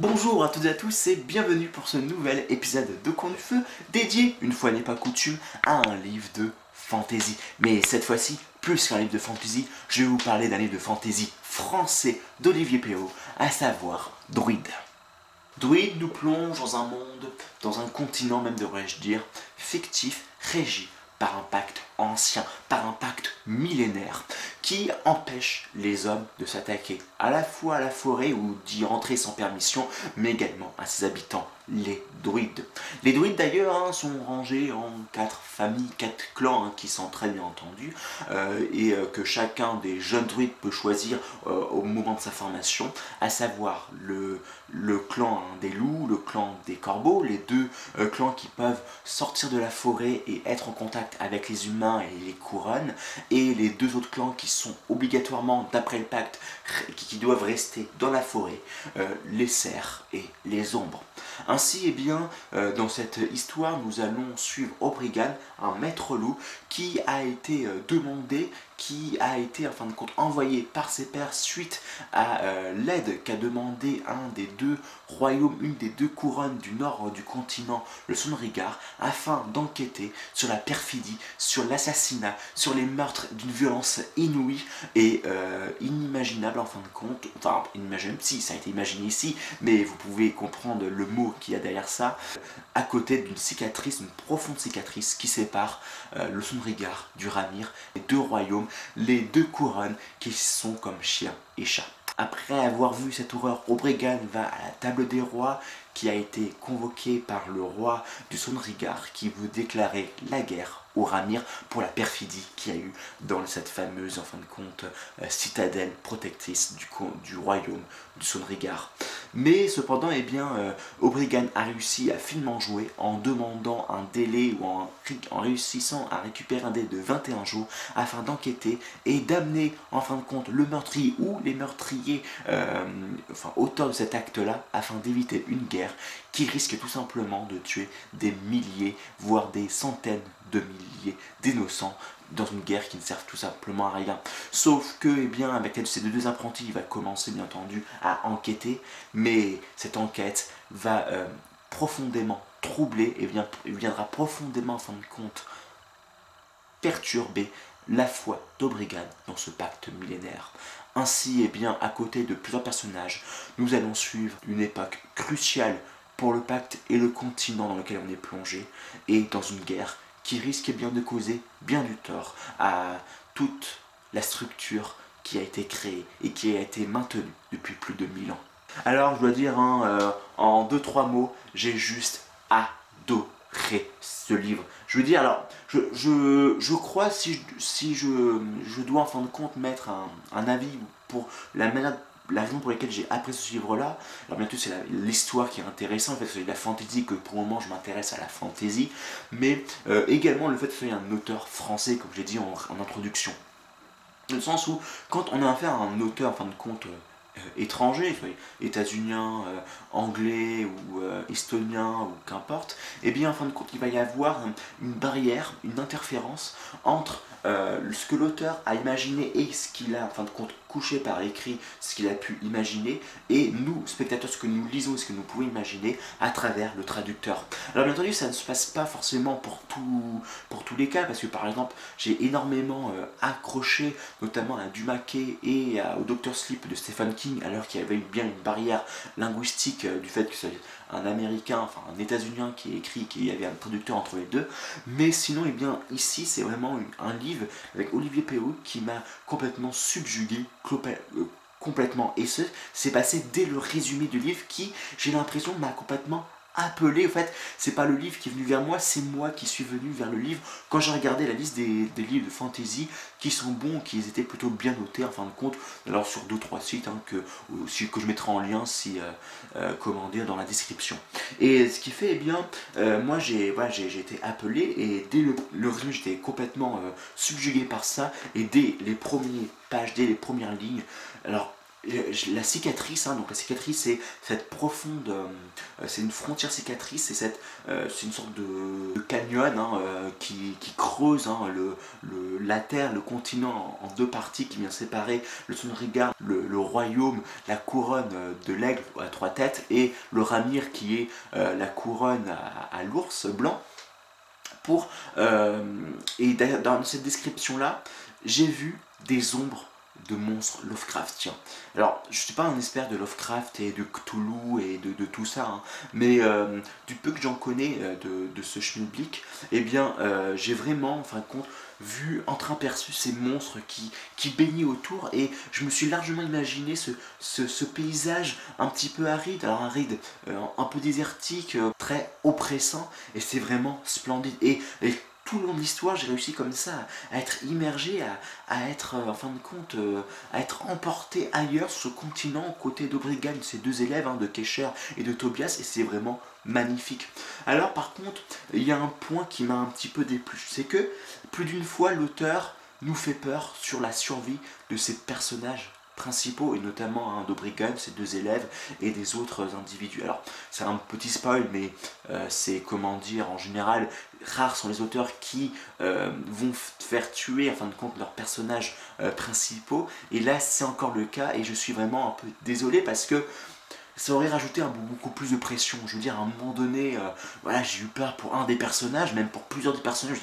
Bonjour à toutes et à tous et bienvenue pour ce nouvel épisode de Coin du Feu dédié, une fois n'est pas coutume, à un livre de fantasy. Mais cette fois-ci, plus qu'un livre de fantasy, je vais vous parler d'un livre de fantasy français d'Olivier Péot, à savoir Druide. Druide nous plonge dans un monde, dans un continent même devrais-je dire, fictif, régi par un pacte ancien, par un pacte millénaire, qui empêche les hommes de s'attaquer à la fois à la forêt ou d'y entrer sans permission, mais également à ses habitants, les druides. Les druides d'ailleurs hein, sont rangés en quatre familles, quatre clans hein, qui très bien entendus, euh, et euh, que chacun des jeunes druides peut choisir euh, au moment de sa formation, à savoir le, clan hein, des loups, le clan des corbeaux, les deux clans qui peuvent sortir de la forêt et être en contact avec les humains et les couronnes, et les deux autres clans qui sont obligatoirement, d'après le pacte, qui doivent rester dans la forêt, les cerfs et les ombres. Ainsi, eh bien, euh, dans cette histoire, nous allons suivre Obrigan, un maître loup, qui a été euh, demandé qui a été en fin de compte envoyé par ses pères suite à euh, l'aide qu'a demandé un des deux royaumes, une des deux couronnes du nord du continent, le Sonrigar, afin d'enquêter sur la perfidie, sur l'assassinat, sur les meurtres d'une violence inouïe et euh, inimaginable en fin de compte. Enfin, inimaginable, si, ça a été imaginé ici, mais vous pouvez comprendre le mot qu'il y a derrière ça, à côté d'une cicatrice, une profonde cicatrice qui sépare euh, le Sonrigar du Ramir, les deux royaumes les deux couronnes qui sont comme chien et chat. Après avoir vu cette horreur, Obregan va à la table des rois qui a été convoqué par le roi du Sonrigar qui veut déclarer la guerre au Ramir pour la perfidie qu'il y a eu dans cette fameuse, en fin de compte, euh, citadelle protectrice du, du royaume du Sonrigar. Mais cependant, eh bien, euh, Obrigan a réussi à finement jouer en demandant un délai ou en, réussissant à récupérer un délai de 21 jours afin d'enquêter et d'amener en fin de compte le meurtrier ou les meurtriers, euh, auteurs de cet acte-là, afin d'éviter une guerre qui risque tout simplement de tuer des milliers, voire des centaines de milliers d'innocents dans une guerre qui ne sert tout simplement à rien. Sauf que, eh bien, avec ces deux apprentis, il va commencer, bien entendu, à enquêter, mais cette enquête va euh, profondément troubler et viendra profondément, en fin de compte, perturber la foi d'Obrigan dans ce pacte millénaire. Ainsi, eh bien, à côté de plusieurs personnages, nous allons suivre une époque cruciale pour le pacte et le continent dans lequel on est plongé, et dans une guerre qui risque bien de causer bien du tort à toute la structure qui a été créée et qui a été maintenue depuis plus de 1000 ans. Alors je dois dire hein, euh, en deux trois mots, j'ai juste adoré ce livre. Je veux dire, alors, je, je, crois, si, je, si je, je, dois en fin de compte mettre un, un avis pour la manière la raison pour laquelle j'ai apprécié ce livre-là, alors bien sûr c'est l'histoire qui est intéressante, en fait c'est la fantasy que pour le moment je m'intéresse à la fantasy, mais euh, également le fait que ce soit un auteur français, comme j'ai dit en, introduction. Dans le sens où, quand on a affaire à un auteur, en fin de compte, euh, étrangers, états-uniens, euh, anglais ou euh, estoniens ou qu'importe, eh bien en fin de compte il va y avoir une barrière, une interférence entre ce que l'auteur a imaginé et ce qu'il a en fin de compte couché par écrit, ce qu'il a pu imaginer, et nous, spectateurs, ce que nous lisons et ce que nous pouvons imaginer à travers le traducteur. Alors bien entendu, ça ne se passe pas forcément pour, tout, pour tous les cas, parce que par exemple, j'ai énormément accroché notamment à Dumaquet et au Dr Sleep de Stephen alors qu'il y avait bien une barrière linguistique euh, du fait que c'est un américain, enfin un états-unien qui écrit, qu'il y avait un traducteur entre les deux. Mais sinon, et eh bien, ici, c'est vraiment un livre avec Olivier Péou qui m'a complètement subjugué, euh, complètement. Et ce, c'est passé dès le résumé du livre qui, j'ai l'impression, m'a complètement appelé. En fait, c'est pas le livre qui est venu vers moi, c'est moi qui suis venu vers le livre. Quand j'ai regardé la liste des, livres de fantasy qui sont bons, qui étaient plutôt bien notés en fin de compte, alors sur 2-3 sites hein, que, que je mettrai en lien si, euh, euh, dans la description. Et ce qui fait, eh bien, euh, moi j'ai été appelé et dès le, le j'étais complètement subjugué par ça. Et dès les premières pages, dès les premières lignes, alors la cicatrice, hein, donc la cicatrice c'est cette profonde, euh, c'est une frontière cicatrice, c'est euh, une sorte de, canyon hein, euh, qui, creuse hein, le, la terre, le continent en, deux parties qui vient séparer le Sonriga, le, royaume, la couronne de l'aigle à trois têtes et le Ramir qui est la couronne à, à l'ours blanc. Pour, et dans cette description là, j'ai vu des ombres de monstres Lovecraftiens. Alors, je ne suis pas un expert de Lovecraft et de Cthulhu et de, tout ça, hein, mais euh, du peu que j'en connais euh, de, ce schmilblick, eh bien, euh, j'ai vraiment, en fin de compte, vu, entreaperçu ces monstres qui, qui baignaient autour, et je me suis largement imaginé ce, ce, paysage un petit peu aride, alors aride, un peu désertique, très oppressant, et c'est vraiment splendide. Tout le long de l'histoire, j'ai réussi comme ça à, être immergé, à, être, euh, en fin de compte, euh, à être emporté ailleurs sur ce continent aux côtés d'Obrigan, ces deux élèves hein, de Kesher et de Tobias, et c'est vraiment magnifique. Alors par contre, il y a un point qui m'a un petit peu déplu, c'est que plus d'une fois l'auteur nous fait peur sur la survie de ces personnages principaux, et notamment un d'Obrigan, ses deux élèves, et des autres individus. Alors, c'est un petit spoil, mais euh, c'est, comment dire, en général, rares sont les auteurs qui euh, vont faire tuer, en fin de compte, leurs personnages euh, principaux, et là, c'est encore le cas, et je suis vraiment un peu désolé, parce que ça aurait rajouté un, beaucoup plus de pression. Je veux dire, à un moment donné, voilà, j'ai eu peur pour un des personnages, même pour plusieurs des personnages.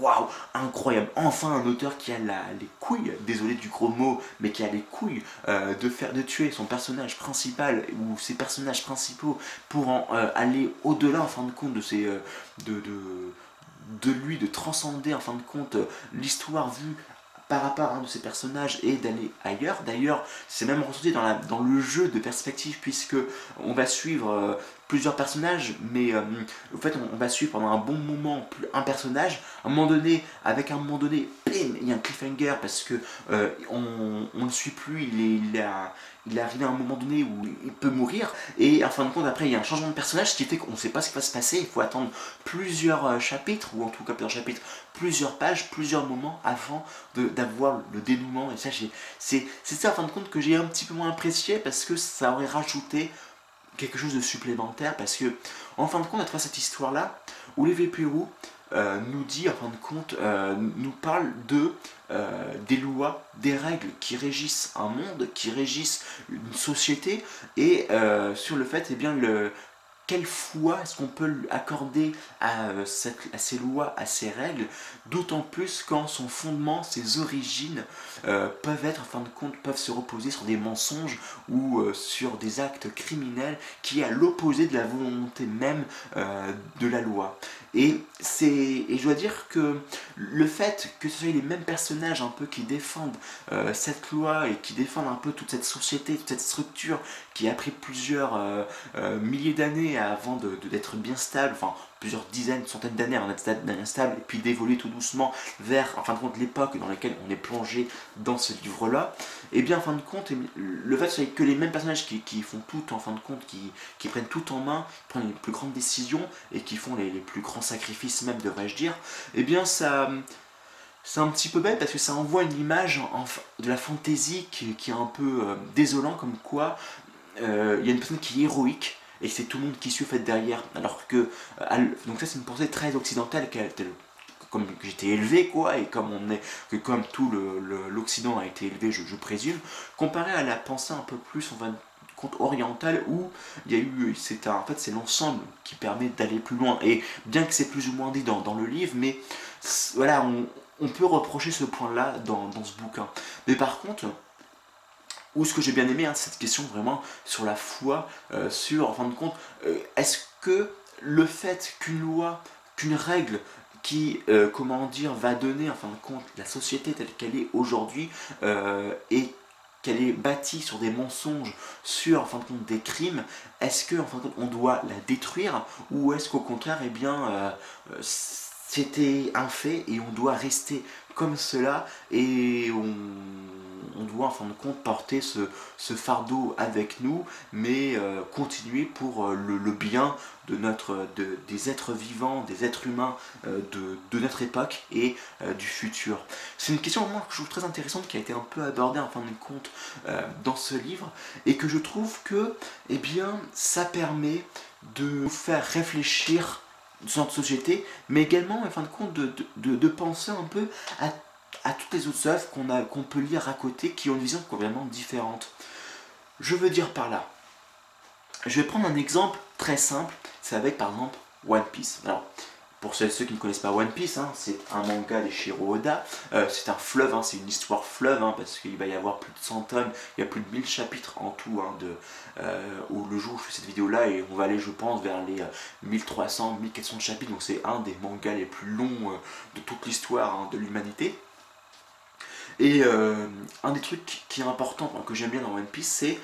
Waouh, incroyable, enfin un auteur qui a les couilles, désolé du gros mot, mais qui a les couilles euh, de faire de tuer son personnage principal ou ses personnages principaux pour en euh, aller au-delà en fin de compte euh, de, lui, de transcender en fin de compte l'histoire vue par rapport à un de ses personnages et d'aller ailleurs. D'ailleurs, c'est même ressenti dans, dans le jeu de perspective puisque on va suivre plusieurs personnages, mais en euh, fait on, va suivre pendant un bon moment un personnage, à un moment donné, avec un moment donné, il y a un cliffhanger parce que euh, on, ne suit plus, il est, il, arrivé à un moment donné où il peut mourir, et en fin de compte après il y a un changement de personnage, ce qui fait qu'on ne sait pas ce qui va se passer, il faut attendre plusieurs euh, chapitres, ou en tout cas plusieurs chapitres, plusieurs pages, plusieurs moments avant d'avoir le dénouement, et ça c'est ça en fin de compte que j'ai un petit peu moins apprécié parce que ça aurait rajouté quelque chose de supplémentaire parce que, en fin de compte, à travers cette histoire-là, Olivier Pérou euh, nous dit, en fin de compte, euh, nous parle de euh, des lois, des règles qui régissent un monde, qui régissent une société, et sur le fait, eh bien, le, quelle foi est-ce qu'on peut accorder à, à, ces lois, à ces règles, d'autant plus quand son fondement, ses origines peuvent être, en fin de compte, peuvent se reposer sur des mensonges ou sur des actes criminels qui est à l'opposé de la volonté même de la loi. Et, et je dois dire que le fait que ce soit les mêmes personnages un peu qui défendent euh, cette loi et qui défendent un peu toute cette société, toute cette structure qui a pris plusieurs euh, euh, milliers d'années avant d'être bien stable, enfin plusieurs dizaines, centaines d'années avant d'être stable, et puis d'évoluer tout doucement vers, en fin de compte, l'époque dans laquelle on est plongé dans ce livre-là, et eh bien en fin de compte, le fait que les mêmes personnages qui, font tout, en fin de compte, qui, prennent tout en main, prennent les plus grandes décisions, et qui font les, plus grands sacrifices même, devrais-je dire, et eh bien ça... C'est un petit peu bête parce que ça envoie une image de la fantaisie qui, est un peu euh, désolant, comme quoi euh, il y a une personne qui est héroïque, et c'est tout le monde qui suit fait derrière. Alors que, euh, donc ça c'est une pensée très occidentale, comme j'étais élevé quoi, et comme on est, que comme tout l'Occident a été élevé, je, présume, comparé à la pensée un peu plus, orientale où il y a eu, c'est en fait c'est l'ensemble qui permet d'aller plus loin. Et bien que c'est plus ou moins dit dans, le livre, mais voilà, on, peut reprocher ce point-là dans, dans, ce bouquin. Mais par contre, ou ce que j'ai bien aimé, hein, cette question vraiment sur la foi, euh, sur, en fin de compte, euh, est-ce que le fait qu'une loi, qu'une règle qui, euh, comment dire, va donner, en fin de compte, la société telle qu'elle est aujourd'hui, et qu'elle est bâtie sur des mensonges, sur, en fin de compte, des crimes, est-ce que, en fin de compte, on doit la détruire, ou est-ce qu'au contraire, eh bien, c'était un fait et on doit rester comme cela et on, doit en fin de compte porter ce, fardeau avec nous, mais euh, continuer pour euh, le, bien de notre, des êtres vivants, des êtres humains euh, de, notre époque et du futur. C'est une question que je trouve très intéressante qui a été un peu abordée en fin de compte dans ce livre et que je trouve que eh bien, ça permet de nous faire réfléchir sur notre société, mais également en fin de compte de, de penser un peu à toutes les autres œuvres qu'on qu'on peut lire à côté qui ont une vision complètement différente. Je veux dire par là, je vais prendre un exemple très simple, c'est avec par exemple One Piece. Alors, pour ceux, qui ne connaissent pas One Piece, hein, c'est un manga des Shiro Oda, euh, c'est un fleuve, hein, c'est une histoire fleuve, hein, parce qu'il va y avoir plus de 100 tomes, il y a plus de 1000 chapitres en tout, de, euh, le jour où je fais cette vidéo là, et on va aller je pense vers les 1300, euh, 1400 chapitres, donc c'est un des mangas les plus longs de toute l'histoire de l'humanité. Et un des trucs qui est important, que j'aime bien dans One Piece, c'est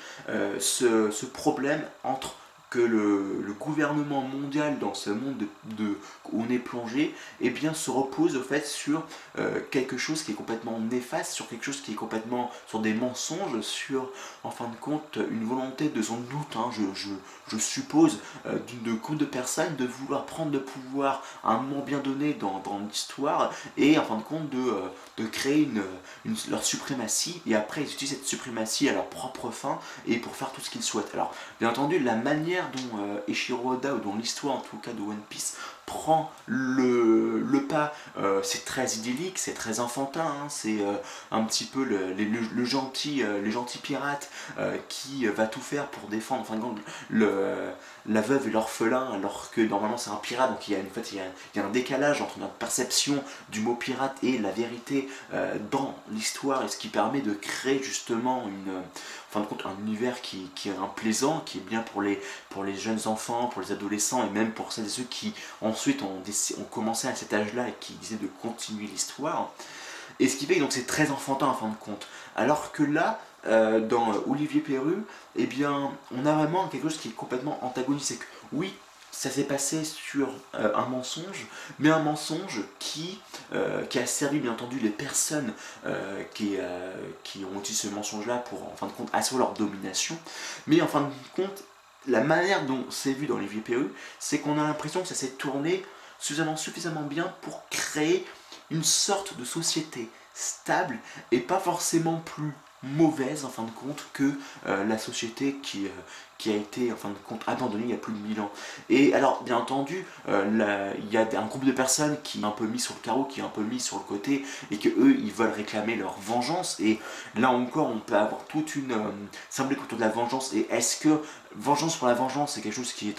ce, problème entre que le, gouvernement mondial dans ce monde de, où on est plongé eh bien, se repose au fait sur euh, quelque chose qui est complètement néfaste, sur quelque chose qui est complètement sur des mensonges, sur en fin de compte une volonté de son doute, hein, je, suppose, euh, d'une groupe de personnes de vouloir prendre le pouvoir à un moment bien donné dans, l'histoire et en fin de compte de, euh, créer une, leur suprématie et après ils utilisent cette suprématie à leur propre fin et pour faire tout ce qu'ils souhaitent. Alors bien entendu la manière dont euh, Eshiro Oda, ou dont l'histoire en tout cas de One Piece, prend le, pas, euh, c'est très idyllique, c'est très enfantin, hein. c'est euh, un petit peu le, gentil, les gentils pirates qui va tout faire pour défendre, enfin, le, la veuve et l'orphelin, alors que normalement c'est un pirate, donc il y, a, une, fait, il, y a, un décalage entre notre perception du mot pirate et la vérité dans l'histoire, et ce qui permet de créer justement une fin de compte, un univers qui, est un plaisant, qui est bien pour les, pour les jeunes enfants, pour les adolescents, et même pour celles et ceux qui ensuite ont commencé à cet âge-là et qui disaient de continuer l'histoire. Et ce qui fait que c'est très enfantin en fin de compte. Alors que là, euh, dans Olivier Perru, eh bien, on a vraiment quelque chose qui est complètement antagoniste. C'est que oui, ça s'est passé sur euh, un mensonge, mais un mensonge qui, euh, qui a servi bien entendu les personnes euh, qui, qui ont utilisé ce mensonge-là pour en fin de compte assurer leur domination, mais en fin de compte, la manière dont c'est vu dans les VPE, c'est qu'on a l'impression que ça s'est tourné suffisamment, suffisamment bien pour créer une sorte de société stable et pas forcément plus mauvaise en fin de compte que euh, la société qui, euh, qui a été en fin de compte abandonnée il y a plus de 1000 ans. Et alors bien entendu, euh, il y a un groupe de personnes qui est un peu mis sur le carreau, qui est un peu mis sur le côté et que eux ils veulent réclamer leur vengeance et là encore on peut avoir toute une symbolique autour de la vengeance et est-ce que vengeance pour la vengeance c'est quelque chose qui est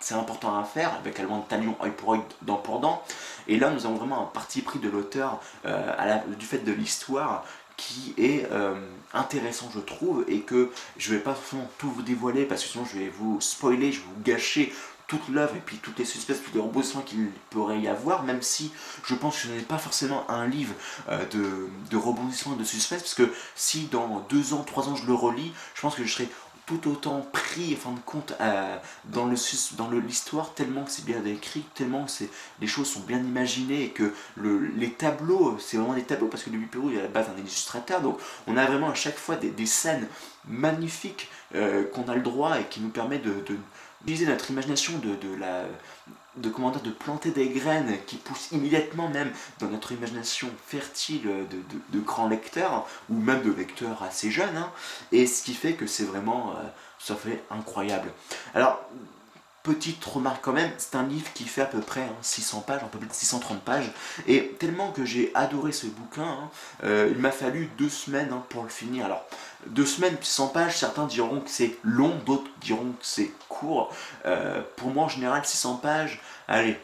c'est important à faire avec la loi de Talion œil pour œil, dent pour dent? Et là, nous avons vraiment un parti pris de l'auteur du fait de l'histoire qui est euh, intéressant je trouve et que je vais pas forcément tout vous dévoiler parce que sinon je vais vous spoiler, je vais vous gâcher toute l'œuvre et puis toutes les suspects, tous les rebondissements qu'il pourrait y avoir, même si je pense que je n'ai pas forcément un livre euh, de, de rebondissements de suspense, parce que si dans deux ans, trois ans je le relis, je pense que je serai tout autant pris, en fin de compte, euh, dans le dans l'histoire, tellement que c'est bien écrit, tellement que les choses sont bien imaginées et que le, les tableaux, c'est vraiment des tableaux parce que le Pérou est à la base un illustrateur, donc on a vraiment à chaque fois des, scènes magnifiques euh, qu'on a le droit et qui nous permet de notre imagination de, la de comment dire, de planter des graines qui poussent immédiatement même dans notre imagination fertile de, grands lecteurs ou même de lecteurs assez jeunes hein. et ce qui fait que c'est vraiment euh, incroyable alors petite remarque quand même c'est un livre qui fait à peu près 600 hein, pages un peu plus de 630 pages et tellement que j'ai adoré ce bouquin hein, euh, il m'a fallu deux semaines pour le finir alors deux semaines, 100 pages, certains diront que c'est long, d'autres diront que c'est court. Euh, pour moi, en général, 600 pages, allez,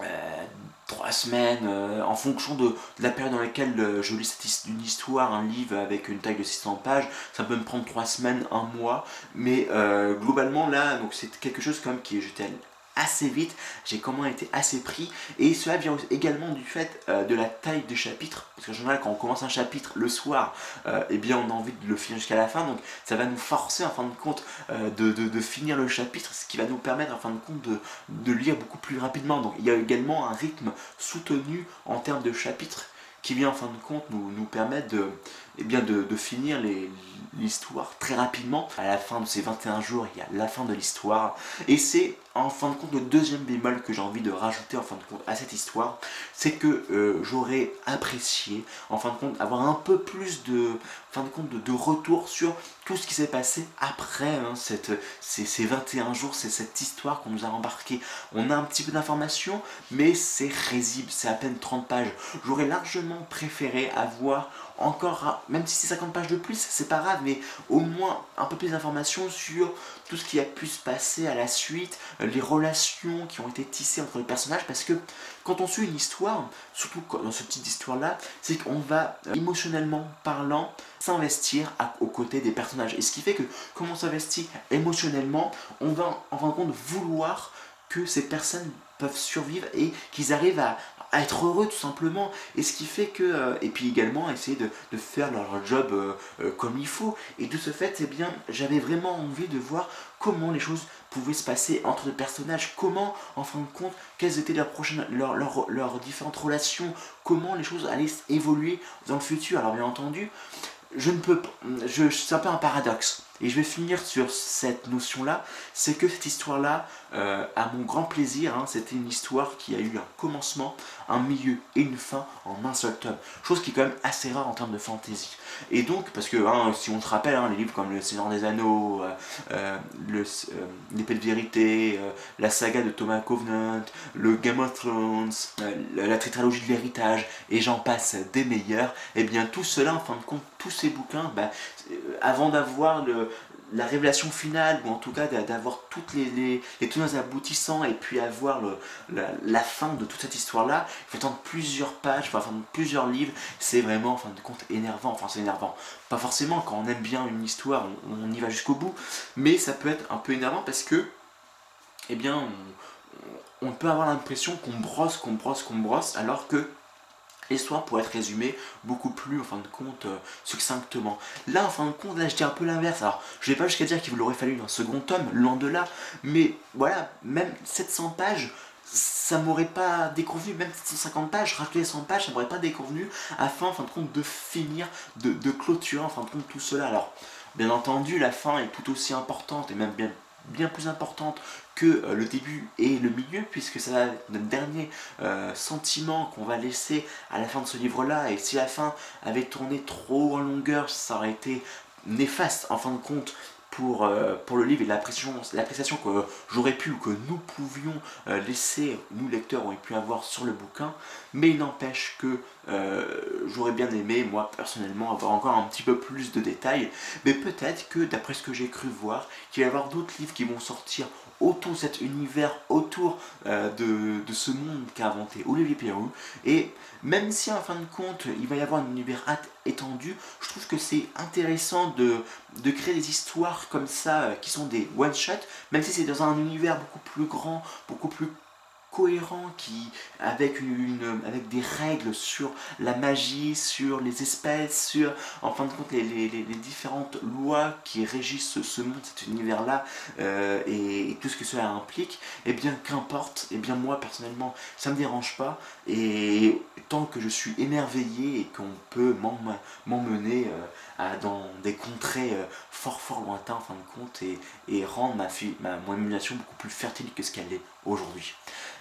euh, trois semaines, euh, en fonction de, la période dans laquelle je lis cette, une histoire, un livre avec une taille de 600 pages, ça peut me prendre trois semaines, un mois, mais globalement là, donc c'est quelque chose quand même qui j'étais assez vite, j'ai comment été assez pris, et cela vient également du fait euh, de la taille des chapitres, parce qu'en général quand on commence un chapitre le soir, euh, eh bien on a envie de le finir jusqu'à la fin, donc ça va nous forcer en fin de compte euh, de, finir le chapitre, ce qui va nous permettre en fin de compte de, lire beaucoup plus rapidement, donc il y a également un rythme soutenu en termes de chapitres, qui vient en fin de compte nous, permettre de, eh bien de finir l'histoire très rapidement. À la fin de ces 21 jours, il y a la fin de l'histoire. Et c'est en fin de compte le deuxième bémol que j'ai envie de rajouter à cette histoire, c'est que euh, j'aurais apprécié en fin de compte avoir un peu plus de, fin de, compte, de, retour sur tout ce qui s'est passé après hein, cette, ces, ces, 21 jours, c'est cette histoire qu'on nous a embarqué. On a un petit peu d'informations, mais c'est risible, c'est à peine 30 pages. J'aurais largement préféré avoir encore, même si c'est 50 pages de plus, c'est pas grave, mais au moins un peu plus d'informations sur tout ce qui a pu se passer à la suite, les relations qui ont été tissées entre les personnages, parce que quand on suit une histoire, surtout dans ce type d'histoire-là, c'est qu'on va, euh, émotionnellement parlant, s'investir aux côtés des personnages. Et ce qui fait que, comme on s'investit émotionnellement, on va en fin de compte vouloir que ces personnes peuvent survivre et qu'ils arrivent à, être heureux tout simplement. Et ce qui fait que, euh, et puis également essayer de, faire leur job euh, euh, comme il faut. Et de ce fait, eh bien, j'avais vraiment envie de voir comment les choses pouvaient se passer entre les personnages, comment, en fin de compte, quelles étaient leurs, prochaines, leurs, leurs différentes relations, comment les choses allaient évoluer dans le futur. Alors bien entendu, je ne peux je c'est un peu un paradoxe et je vais finir sur cette notion là c'est que cette histoire là euh, à mon grand plaisir hein, c'était une histoire qui a eu un commencement un milieu et une fin en un seul tome. Chose qui est quand même assez rare en termes de fantasy et donc parce que hein, si on se rappelle hein, les livres comme le Seigneur des Anneaux euh, euh, le l'épée de vérité la saga de Thomas Covenant le Game of Thrones la, trilogie de l'héritage et j'en passe des meilleurs et eh bien tout cela en fin de compte tous ces bouquins, bah, avant d'avoir la révélation finale, ou en tout cas d'avoir toutes les, les, les tenants aboutissants et puis avoir la, fin de toute cette histoire-là, il faut attendre plusieurs pages, il faut attendre plusieurs livres, c'est vraiment en fin de compte énervant, enfin c'est énervant. Pas forcément quand on aime bien une histoire, on, y va jusqu'au bout, mais ça peut être un peu énervant parce que, eh bien, on peut avoir l'impression qu'on brosse, qu'on brosse, qu'on brosse, alors que l'histoire pourrait être résumée beaucoup plus, en fin de compte, euh, succinctement. Là, en fin de compte, là, je dis un peu l'inverse. Alors, je vais pas jusqu'à dire qu'il vous aurait fallu un second tome, loin de là, mais voilà, même 700 pages, ça m'aurait pas déconvenu, même 750 pages, rajouter 100 pages, ça m'aurait pas déconvenu, afin, en fin de compte, de finir, de clôturer, en fin de compte, tout cela. Alors, bien entendu, la fin est tout aussi importante, et même bien bien plus importante que euh, le début et le milieu, puisque c'est notre dernier euh, sentiment qu'on va laisser à la fin de ce livre-là, et si la fin avait tourné trop en longueur, ça aurait été néfaste en fin de compte pour, euh, pour le livre et l'appréciation que j'aurais pu ou que nous pouvions euh, laisser, nous lecteurs, aurions pu avoir sur le bouquin. Mais il n'empêche que euh, j'aurais bien aimé, moi personnellement, avoir encore un petit peu plus de détails. Mais peut-être que, d'après ce que j'ai cru voir, qu'il va y avoir d'autres livres qui vont sortir autour cet univers, autour euh, de, ce monde qu'a inventé Olivier Pierrot. Et même si en fin de compte il va y avoir un univers étendu, je trouve que c'est intéressant de, de, créer des histoires comme ça euh, qui sont des one-shots, même si c'est dans un univers beaucoup plus grand, beaucoup plus cohérent, qui, avec, une, avec des règles sur la magie, sur les espèces, sur en fin de compte les, différentes lois qui régissent ce, monde, cet univers-là, euh, et, tout ce que cela implique, eh bien qu'importe, eh bien moi personnellement ça me dérange pas, et tant que je suis émerveillé et qu'on peut m'emmener euh, dans des contrées euh, fort fort lointains en fin de compte, et, et rendre ma, ma, mon imagination beaucoup plus fertile que ce qu'elle est aujourd'hui.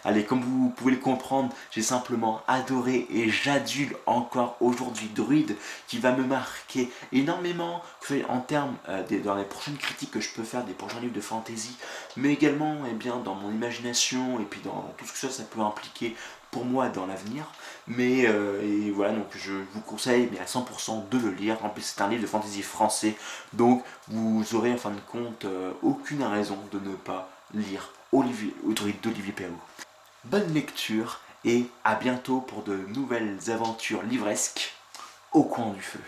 Allez, comme vous pouvez le comprendre, j'ai simplement adoré et j'adule encore aujourd'hui Druide qui va me marquer énormément en termes euh, dans les prochaines critiques que je peux faire des prochains livres de fantasy, mais également eh bien, dans mon imagination et puis dans tout ce que ça, peut impliquer pour moi dans l'avenir. Mais euh, et voilà, donc je vous conseille à 100% de le lire. En plus, c'est un livre de fantasy français, donc vous aurez en fin de compte euh, aucune raison de ne pas lire Olivier, d'Olivier Perrault. Bonne lecture et à bientôt pour de nouvelles aventures livresques au coin du feu.